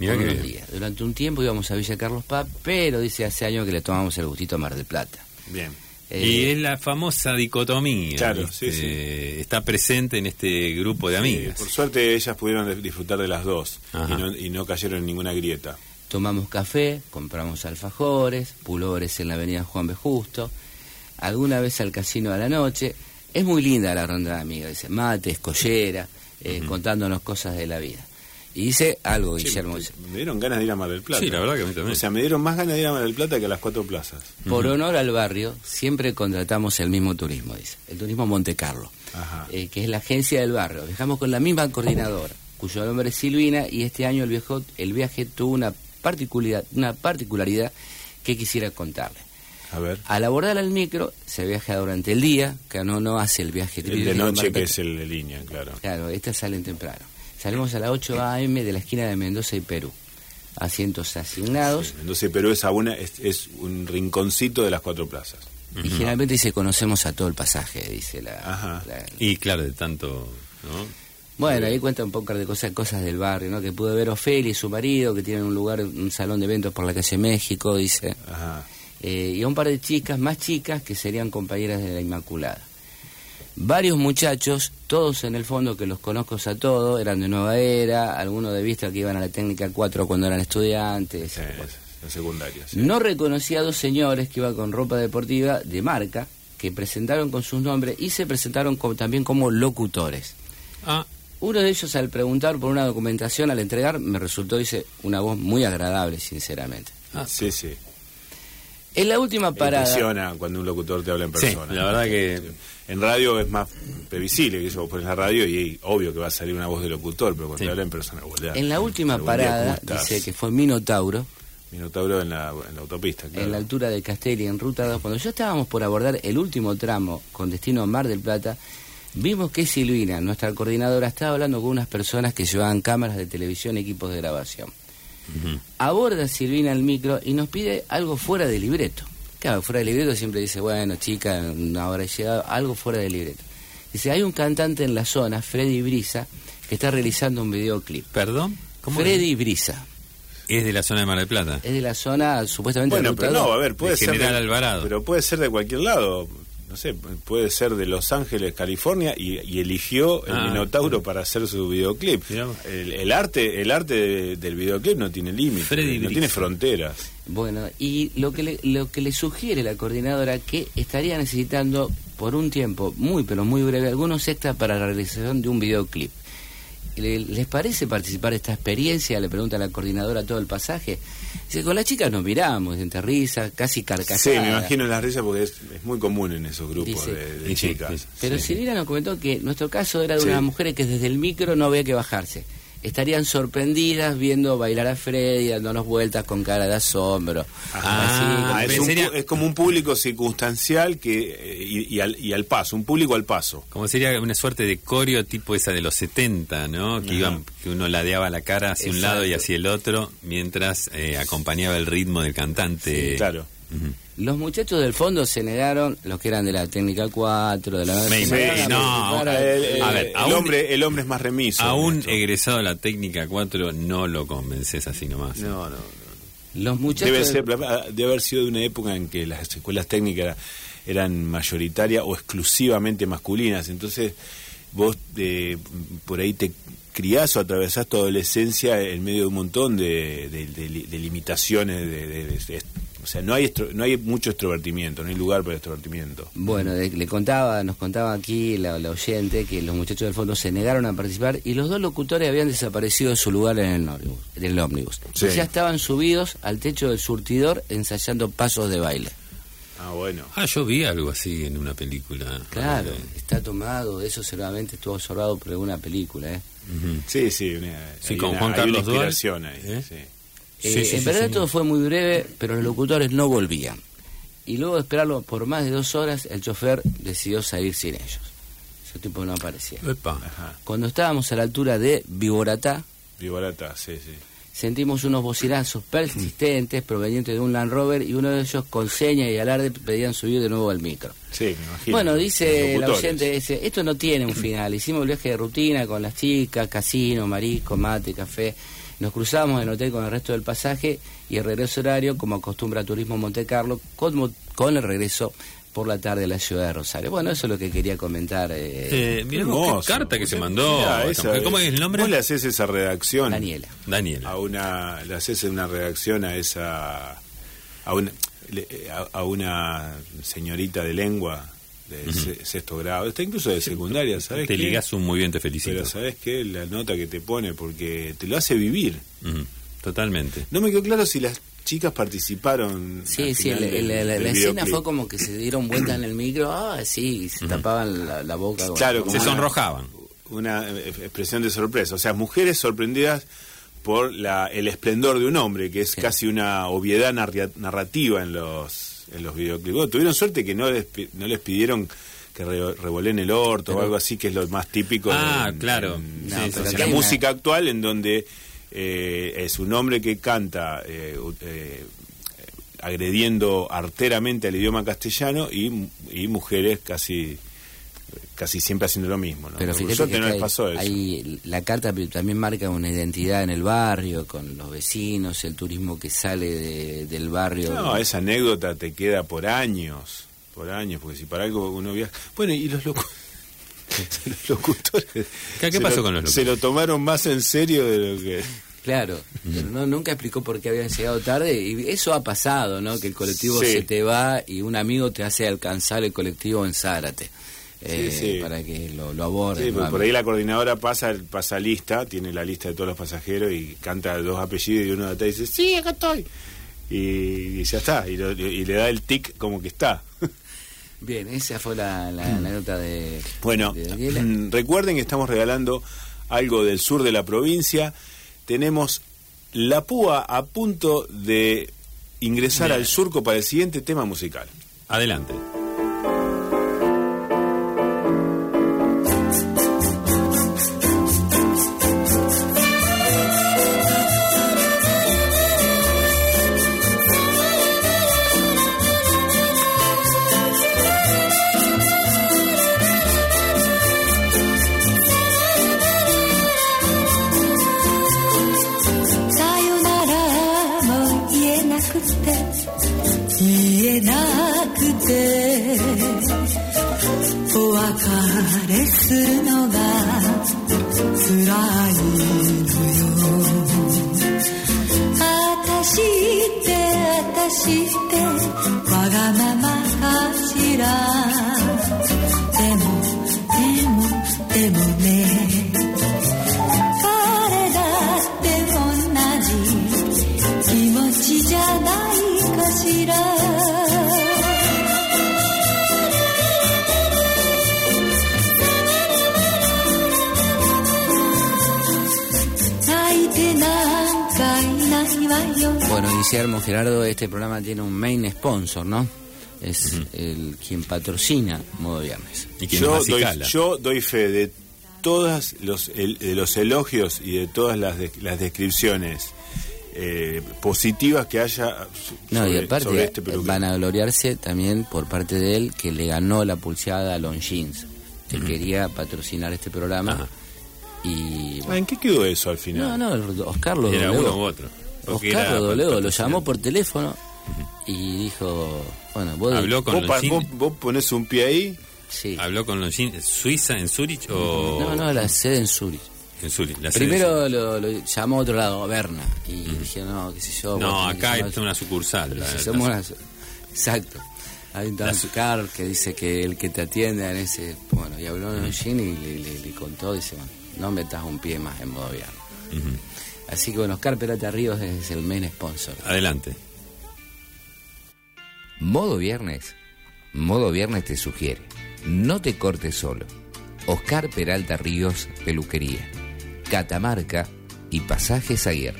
Durante un tiempo íbamos a Villa Carlos Paz, pero dice hace años que le tomamos el gustito a Mar del Plata. Bien. Eh, y es la famosa dicotomía. Claro, sí, sí. Está presente en este grupo de amigas. por suerte ellas pudieron disfrutar de las dos y no, cayeron en ninguna grieta. Tomamos café, compramos alfajores, pulores en la avenida Juan B. Justo, alguna vez al casino a la noche. Es muy linda la ronda de amigas, dice, mate, escollera, eh, contándonos cosas de la vida. Y dice algo, Guillermo. Me dieron ganas de ir a Mar del Plata. Sí, la verdad que a mí también. O sea, me dieron más ganas de ir a Mar del Plata que a las cuatro plazas. Por honor al barrio, siempre contratamos el mismo turismo, dice. El turismo Monte Carlo, eh, que es la agencia del barrio. Dejamos con la misma coordinadora, cuyo nombre es Silvina, y este año el, viejo, el viaje tuvo una particularidad, una particularidad que quisiera contarle. A ver. Al abordar al micro, se viaja durante el día, que no, no hace el viaje. El de noche, que es el de línea, claro. Claro, estas salen temprano. Salimos a las 8 a.m. de la esquina de Mendoza y Perú. Asientos asignados. Mendoza y Perú es, una, es, un rinconcito de las cuatro plazas. Y generalmente dice conocemos a todo el pasaje, dice la... Ajá. y claro, de tanto... ¿no? Bueno, ahí cuenta un poco de cosas, cosas del barrio, ¿no? Que pudo ver Ofelia y su marido, que tienen un lugar, un salón de eventos por la calle México, dice. Ajá. Eh, y a un par de chicas, más chicas, que serían compañeras de la Inmaculada varios muchachos, todos en el fondo que los conozco a todos, eran de nueva era, algunos de vista que iban a la técnica 4 cuando eran estudiantes. en secundaria. No reconocía a dos señores que iban con ropa deportiva de marca, que presentaron con sus nombres y se presentaron también como locutores. Ah. Uno de ellos al preguntar por una documentación, al entregar, me resultó, dice, una voz muy agradable, sinceramente. Ah, sí, sí. En la última parada. Impresiona cuando un locutor te habla en persona. la verdad que en radio es más previsible, que eso pones la radio y obvio que va a salir una voz de locutor, pero cuando te habla en persona, En la última parada dice que fue Minotauro. Minotauro en la, en la autopista, claro. En la altura de Castelli, en ruta 2. Cuando ya estábamos por abordar el último tramo con destino a Mar del Plata, vimos que Silvina, nuestra coordinadora, estaba hablando con unas personas que llevaban cámaras de televisión y equipos de grabación. Aborda Silvina el micro y nos pide algo fuera de libreto. Claro, fuera de libreto siempre dice, bueno, chica, una hora llegado, algo fuera de libreto. Dice, hay un cantante en la zona, Freddy Brisa, que está realizando un videoclip. ¿Perdón? Freddy Brisa. ¿Es de la zona de Mar del Plata? Es de la zona, supuestamente... Bueno, pero no, a ver, puede ser... General Alvarado. Pero puede ser de cualquier lado. No sé, puede ser de Los Ángeles, California, y, eligió el ah, Minotauro para hacer su videoclip. El, arte, el arte del videoclip no tiene límites, no tiene fronteras. Bueno, y lo que, le, lo que le sugiere la coordinadora que estaría necesitando por un tiempo muy pero muy breve algunos extras para la realización de un videoclip. ¿Les parece participar de esta experiencia? Le pregunta la coordinadora todo el pasaje. Dice, con las chicas nos miramos, entre risa, casi carcajadas. Sí, me imagino las risas porque es, muy común en esos grupos de, chicas. Pero Silvina nos comentó que nuestro caso era de una mujer que desde el micro no había que bajarse estarían sorprendidas viendo bailar a Freddy dándonos vueltas con cara de asombro. Ah, es, como un público circunstancial que eh, y, al, paso, un público al paso. Como sería una suerte de coreo tipo esa de los 70, ¿no? Que, iban, que uno ladeaba la cara hacia un lado y hacia el otro mientras eh, acompañaba el ritmo del cantante. claro. Los muchachos del fondo se negaron, los que eran de la técnica 4, de la... no, el, a ver, el, hombre, el hombre es más remiso. A un egresado de la técnica 4 no lo convences así nomás. No, no, Los muchachos... Debe, ser, debe haber sido de una época en que las escuelas técnicas eran mayoritarias o exclusivamente masculinas. Entonces, vos eh, por ahí te criás o atravesás tu adolescencia en medio de un montón de, de limitaciones, de, o sea, no hay no hay mucho extrovertimiento, no hay lugar para extrovertimiento. Bueno, le contaba, nos contaba aquí la, oyente que los muchachos del fondo se negaron a participar y los dos locutores habían desaparecido de su lugar en el ómnibus. En el ómnibus. Ya estaban subidos al techo del surtidor ensayando pasos de baile. Ah, bueno. Ah, yo vi algo así en una película. Claro, está tomado, eso seguramente estuvo absorbado por alguna película, ¿eh? Sí, sí, sí con Juan Carlos ahí, ¿Eh? sí. Eh, en verdad todo fue muy breve, pero los locutores no volvían. Y luego de esperarlo por más de dos horas, el chofer decidió salir sin ellos. Ese tipo no aparecía. Cuando estábamos a la altura de Viboratá, Viboratá, sí, sí. sentimos unos bocinazos persistentes provenientes de un Land Rover y uno de ellos con seña y alarde pedían subir de nuevo al micro. Sí, me imagino. Bueno, dice la oyente, esto no tiene un final. Hicimos el viaje de rutina con las chicas, casino, marisco, mate, café nos cruzamos en el hotel con el resto del pasaje y el regreso horario, como acostumbra Turismo Monte Carlo, con, con el regreso por la tarde a la ciudad de Rosario. Bueno, eso es lo que quería comentar. Eh, eh qué carta que se mandó. ¿Cómo es el nombre? ¿Vos le haces esa redacción? Daniela. Daniela. A una, le haces una redacción a esa... A una, a una señorita de lengua de sexto grado, está incluso de secundaria, ¿sabes? Te ligas un muy bien, te felicito. Pero ¿sabes qué? La nota que te pone, porque te lo hace vivir. Totalmente. No me quedó claro si las chicas participaron. Sí, sí, la, escena fue como que se dieron vuelta en el micro, ah, sí, se tapaban la, boca. Claro, se sonrojaban. Una expresión de sorpresa, o sea, mujeres sorprendidas por la, el esplendor de un hombre, que es casi una obviedad narrativa en los en los videoclips. tuvieron suerte que no les, no les pidieron que re, el orto o algo así, que es lo más típico ah, claro. la música actual, en donde eh, es un hombre que canta eh, eh, agrediendo arteramente al idioma castellano y, y mujeres casi casi siempre haciendo lo mismo. ¿no? Pero fíjate que no pasó eso. la carta también marca una identidad en el barrio, con los vecinos, el turismo que sale del barrio. No, esa anécdota te queda por años, por años, porque si para algo uno viaja... Bueno, y los locos... los locutores... ¿Qué, pasó con los locutores? Se lo tomaron más en serio de lo que... Claro, no, nunca explicó por qué habían llegado tarde y eso ha pasado, ¿no? Que el colectivo se te va y un amigo te hace alcanzar el colectivo en Zárate. Eh, para que lo, lo aborden. por ahí la coordinadora pasa, pasa lista, tiene la lista de todos los pasajeros y canta dos apellidos y uno de atrás dice, sí, acá estoy. Y, ya está, y, le da el tic como que está. Bien, esa fue la, la, nota de... Bueno, mm, recuerden que estamos regalando algo del sur de la provincia. Tenemos la púa a punto de ingresar al surco para el siguiente tema musical. Adelante. Sponsor, ¿no? Es el quien patrocina Modo Viernes. Y yo, doy, yo doy fe de todos los, los elogios y de todas las, las descripciones eh, positivas que haya no, y aparte, este Van a gloriarse también por parte de él que le ganó la pulseada a Longines, que quería patrocinar este programa. Y, ah, ¿En qué quedó eso al final? No, no, Oscar lo Era uno u otro. Oscar Rodolego lo llamó por teléfono y dijo, bueno, vos, ¿Habló con vos, vos, pones un pie ahí. Sí. ¿Habló con Longin Suiza, en Zurich o...? No, no, la sede en Zurich. En Zurich, la Primero lo, lo, llamó a otro lado, Berna, y dije, no, qué sé yo... No, acá es una sucursal. somos una, exacto. Hay un tal que dice que el que te atiende en ese... Bueno, y habló con Longin y le, le, contó, dice, bueno, no metas un pie más en modo viernes. Así que bueno, Oscar Peralta Ríos es el main sponsor. Adelante. Modo Viernes. Modo Viernes te sugiere. No te cortes solo. Oscar Peralta Ríos, Peluquería. Catamarca y Pasajes Aguirre.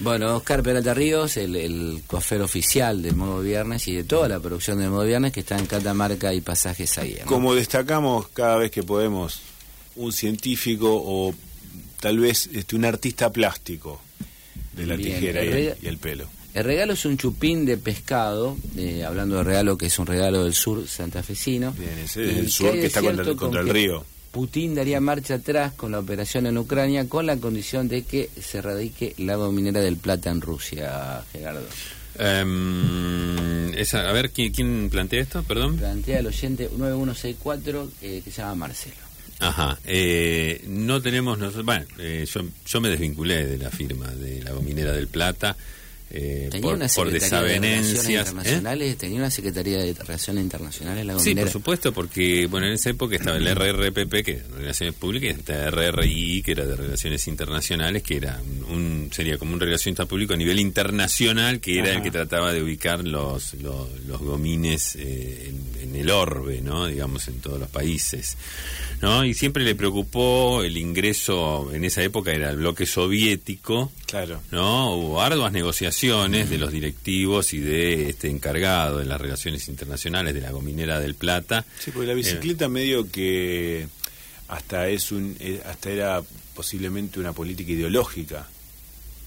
Bueno, Oscar Peralta Ríos, el, el coafer oficial del Modo Viernes y de toda la producción del Modo Viernes que está en Catamarca y Pasajes ahí. Como destacamos cada vez que podemos, un científico o tal vez este, un artista plástico de la tijera y el, pelo. El regalo es un chupín de pescado, eh, hablando de regalo que es un regalo del sur santafesino. Bien, ese es el sur que está contra el río. Putin daría marcha atrás con la operación en Ucrania con la condición de que se radique la dominera del plata en Rusia, Gerardo. Um, esa, a ver, ¿quién, plantea esto? Perdón. Plantea el oyente 9164 eh, que se llama Marcelo. Ajá. Eh, no tenemos. bueno, eh, yo, yo me desvinculé de la firma de la dominera del plata. Eh, tenía una por desavenencias. De internacionales, Tenía una Secretaría de Relaciones Internacionales la Sí, por supuesto, porque bueno en esa época estaba el RRPP, que era de Relaciones Públicas, y está el RRI, que era de Relaciones Internacionales, que era un sería como un relacionista público a nivel internacional, que era el que trataba de ubicar los, los, los gomines eh, en, en, el orbe, ¿no? digamos, en todos los países. ¿no? Y siempre le preocupó el ingreso, en esa época era el bloque soviético, claro. ¿no? Hubo arduas negociaciones de los directivos y de este encargado en las relaciones internacionales de la Gominera del Plata. Sí, porque la bicicleta medio que hasta es un eh, hasta era posiblemente una política ideológica.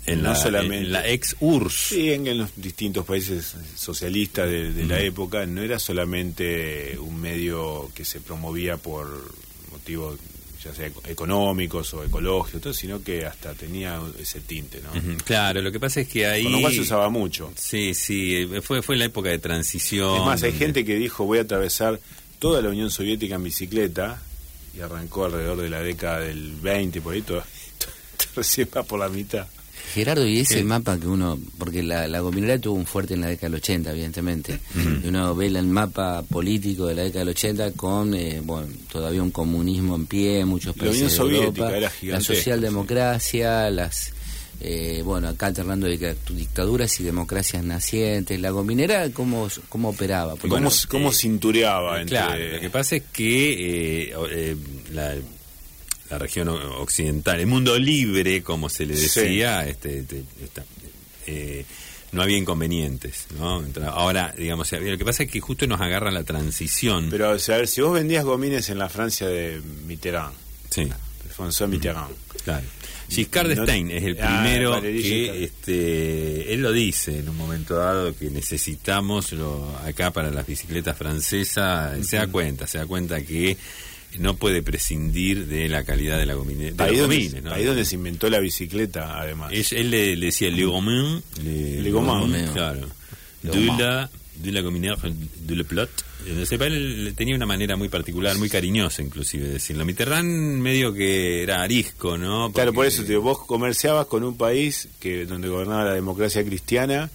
En, no la, solamente, en la ex URSS. Sí, en, los distintos países socialistas de, la época, no era solamente un medio que se promovía por motivos ya sea económicos o ecológicos, sino que hasta tenía ese tinte, ¿no? Claro, lo que pasa es que ahí... Con lo cual se usaba mucho. Sí, sí, fue, fue la época de transición. Es más, hay gente que dijo voy a atravesar toda la Unión Soviética en bicicleta y arrancó alrededor de la década del 20, por ahí, todo, recién va por la mitad. Gerardo, y ese mapa que uno, porque la, la gominera tuvo un fuerte en la década del 80, evidentemente, y uno ve el mapa político de la década del 80 con, eh, bueno, todavía un comunismo en pie, muchos países de Europa, la socialdemocracia, las, eh, bueno, acá alternando dictaduras y democracias nacientes, la gominera, ¿cómo, cómo operaba? ¿Cómo, ¿Cómo, eh, cintureaba? Entre... Claro, lo que pasa es que la la región occidental, el mundo libre, como se le decía, este, este eh, no había inconvenientes, ¿no? Ahora, digamos, lo que pasa es que justo nos agarra la transición. Pero, a ver, si vos vendías gomines en la Francia de Mitterrand, sí. François Mitterrand, claro. Giscard d'Estaing es el ah, primero que este, él lo dice en un momento dado que necesitamos lo, acá para las bicicletas francesas, se da cuenta, se da cuenta que no puede prescindir de la calidad de la gomine. De ahí, donde, gomines, ahí donde se inventó la bicicleta, además. él le, decía Le Gomin. Le, Gomin, claro. De la, de la de Le Plot. Él tenía una manera muy particular, muy cariñosa inclusive de decirlo. Mitterrand medio que era arisco, ¿no? Claro, por eso, tío, vos comerciabas con un país que donde gobernaba la democracia cristiana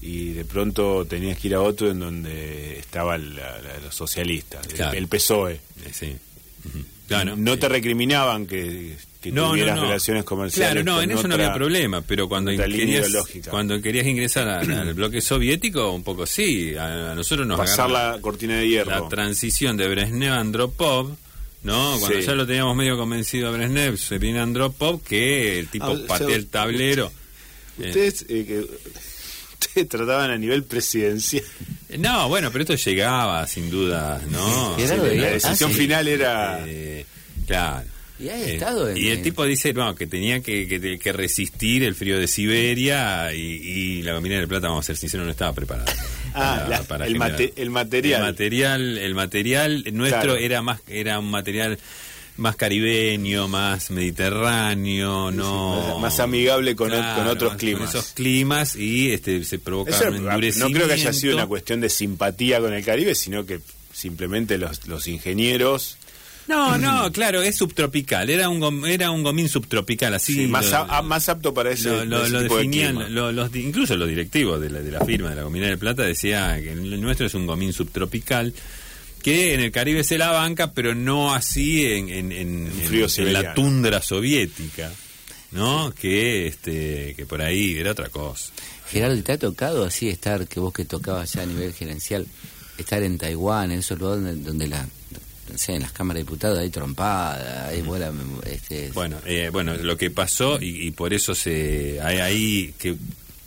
y de pronto tenías que ir a otro en donde estaba los socialistas, el, PSOE. Sí. No te recriminaban que, tuvieras relaciones comerciales. Claro, no, en eso no había problema, pero cuando querías, cuando querías ingresar al bloque soviético, un poco sí, a, nosotros nos Pasar la cortina de hierro. La transición de Brezhnev a Andropov, ¿no? Cuando ya lo teníamos medio convencido a Brezhnev, se viene Andropov, que el tipo ah, patea el tablero. Ustedes, eh, ustedes trataban a nivel presidencial. No, bueno, pero esto llegaba, sin duda, ¿no? la decisión ah, final era... Eh, claro. Y, eh, y el tipo dice no, que tenía que, que, resistir el frío de Siberia y, la gomina de plata, vamos a ser sinceros, no estaba preparada. ah, el, material. El material, el material nuestro era más era un material más caribeño, más mediterráneo, no más, amigable con, con otros climas. Con esos climas y este se provoca un endurecimiento. No creo que haya sido una cuestión de simpatía con el Caribe, sino que simplemente los, los ingenieros no, no, claro, es subtropical. Era un era un gomín subtropical, así. más, más apto para ese, lo, definían, los, incluso los directivos de la, de la firma de la Gomina de Plata decía que el nuestro es un gomín subtropical que en el Caribe se la banca, pero no así en, en, en, la tundra soviética, ¿no? Que este que por ahí era otra cosa. Gerardo, ¿te ha tocado así estar, que vos que tocabas ya a nivel gerencial, estar en Taiwán, en esos lugares donde, la en las cámaras de diputados hay trompada, hay buena, este... Bueno, eh, bueno, lo que pasó y, por eso se hay ahí que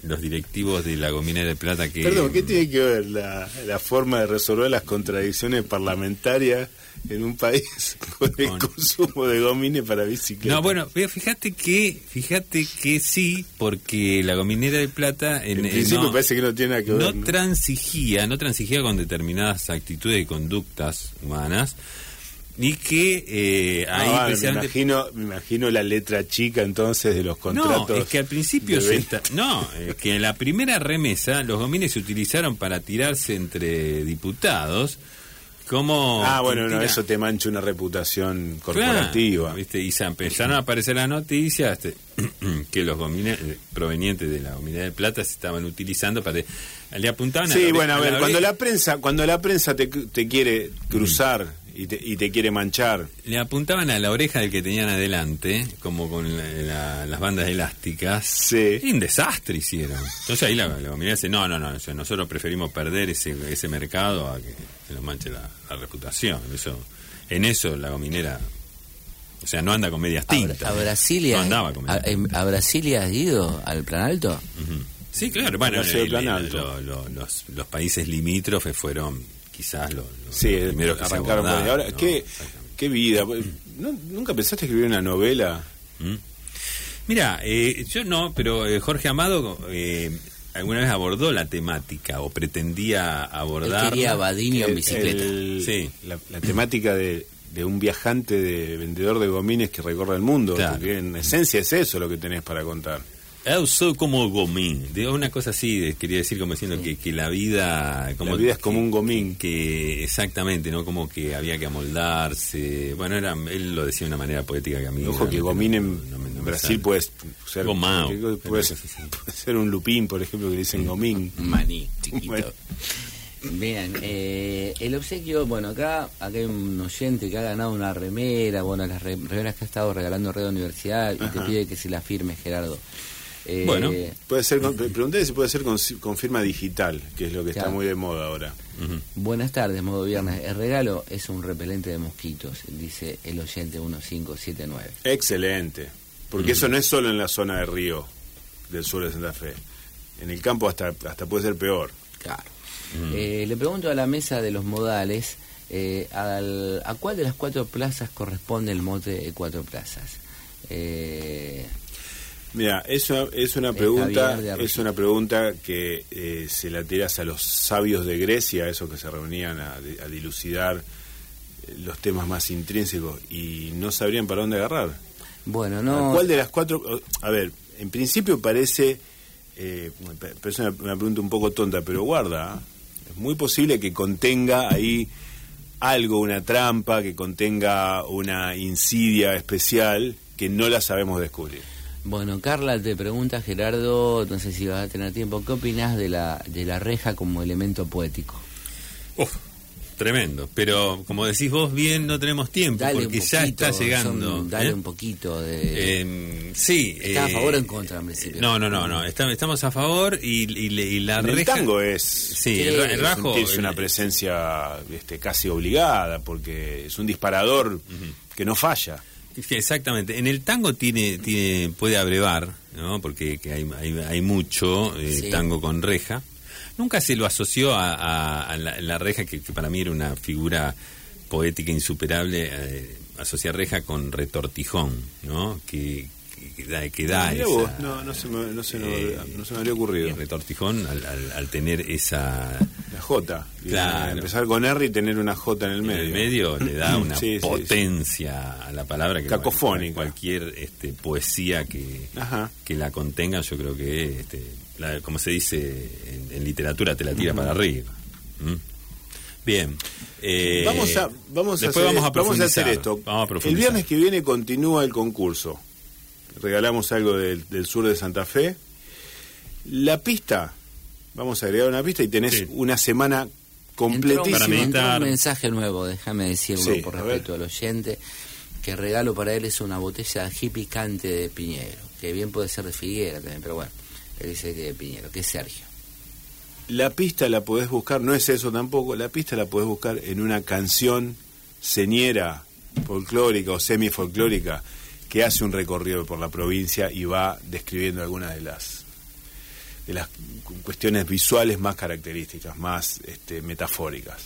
los directivos de la Gomina de Plata que... Perdón, ¿qué tiene que ver la, la forma de resolver las contradicciones parlamentarias en un país con el consumo de gomines para bicicletas? No, bueno, fíjate que fíjate que sí, porque la gominera de plata en, principio no, parece que no tiene que ver. No, transigía, no transigía con determinadas actitudes y conductas humanas y que eh, ahí me imagino me imagino la letra chica entonces de los contratos no es que al principio se no es que en la primera remesa los gomines se utilizaron para tirarse entre diputados como ah bueno no, eso te mancha una reputación corporativa. viste y se empezaron a aparecer las noticias este, que los gomines eh, provenientes de la gomina de plata se estaban utilizando para le apuntaban sí bueno a ver cuando la prensa cuando la prensa te, te quiere cruzar y te, quiere manchar. Le apuntaban a la oreja del que tenían adelante, como con las bandas elásticas. Sí. Y un desastre hicieron. Entonces ahí la, la dice, no, no, no, nosotros preferimos perder ese, ese mercado a que se nos manche la, reputación. Eso, en eso la gominera... O sea, no anda con medias tintas. ¿A, Brasilia? No andaba con medias a, ¿A Brasilia has ido al Plan Alto? Sí, claro. Bueno, los, los países limítrofes fueron quizás lo, sí, primero que arrancaron Ahora, ¿qué, ¿qué, vida? ¿Nunca pensaste escribir una novela? ¿Mm? Mira, eh, yo no, pero eh, Jorge Amado eh, alguna vez abordó la temática o pretendía abordar. Quería Badinio en bicicleta. sí. La, temática de, de, un viajante de vendedor de gomines que recorre el mundo. Porque en esencia es eso lo que tenés para contar. Yo soy como gomín. Digo, una cosa así, quería decir como diciendo que, que la vida... Como la vida es como un gomín. Que, exactamente, ¿no? Como que había que amoldarse. Bueno, era, él lo decía de una manera poética que a mí... Ojo que gomín en Brasil puede ser... Puede, ser, un lupín, por ejemplo, que dicen gomín. Maní, chiquito. Bien, eh, el obsequio, bueno, acá, acá hay un oyente que ha ganado una remera, bueno, las remeras que ha estado regalando Red Universidad y te pide que se la firme, Gerardo. Eh, bueno, puede ser, pregunté si puede ser con, firma digital, que es lo que está muy de moda ahora. Buenas tardes, modo viernes. El regalo es un repelente de mosquitos, dice el oyente 1579. Excelente, porque eso no es solo en la zona de Río, del sur de Santa Fe. En el campo hasta, hasta puede ser peor. Claro. Eh, le pregunto a la mesa de los modales, eh, ¿a cuál de las cuatro plazas corresponde el mote de cuatro plazas? Eh, Mira, eso es una pregunta, es una pregunta que eh, se la tiras a los sabios de Grecia, esos que se reunían a, dilucidar los temas más intrínsecos y no sabrían para dónde agarrar. Bueno, no. ¿Cuál de las cuatro? A ver, en principio parece, eh, es una, pregunta un poco tonta, pero guarda, ¿eh? es muy posible que contenga ahí algo, una trampa, que contenga una insidia especial que no la sabemos descubrir. Bueno, Carla te pregunta, Gerardo, no sé si vas a tener tiempo, ¿qué opinas de la, de la reja como elemento poético? Uf, Tremendo, pero como decís vos bien, no tenemos tiempo porque ya está llegando. dale ¿eh? un poquito de. Eh, sí. ¿Está a favor o en contra en principio? No, no, no, no. estamos a favor y, y, la el tango es. Sí, el, rajo. Es una presencia este, casi obligada porque es un disparador que no falla. Exactamente. En el tango tiene, tiene puede abrevar, ¿no? Porque hay, hay, hay mucho eh, tango con reja nunca se lo asoció a, la, reja, que, para mí era una figura poética insuperable, eh, asociar reja con retortijón, ¿no? Que, que, da, esa, no, no, se me, no, se eh, no, se me había ocurrido. El retortijón, al, al, tener esa... La J. Empezar con R y tener una J en el medio. En el medio le da una potencia a la palabra que Cacofónica. cualquier este, poesía que, que la contenga, yo creo que este, como se dice en, literatura, te la tira para arriba. ¿Mm? Bien. Eh, vamos a, vamos a, hacer, vamos, a hacer esto. el viernes que viene continúa el concurso. Regalamos algo del, sur de Santa Fe. La pista, vamos a agregar una pista y tenés una semana completísima. Entró un mensaje nuevo, déjame decirlo por respeto al oyente, que el regalo para él es una botella de picante de Piñero, que bien puede ser de Figuera también, pero bueno él dice que de Piñero, que es Sergio. La pista la podés buscar, no es eso tampoco, la pista la podés buscar en una canción señera, folclórica o semifolclórica, que hace un recorrido por la provincia y va describiendo algunas de las de las cuestiones visuales más características, más este, metafóricas.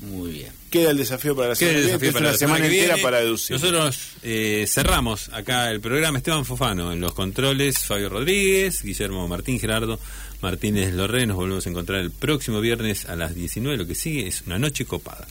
Muy bien. Queda el desafío para la semana, semana, entera para deducir. Nosotros eh, cerramos acá el programa Esteban Fofano en los controles, Fabio Rodríguez, Guillermo Martín, Gerardo Martínez Lorre. Nos volvemos a encontrar el próximo viernes a las 19. Lo que sigue es una noche copada.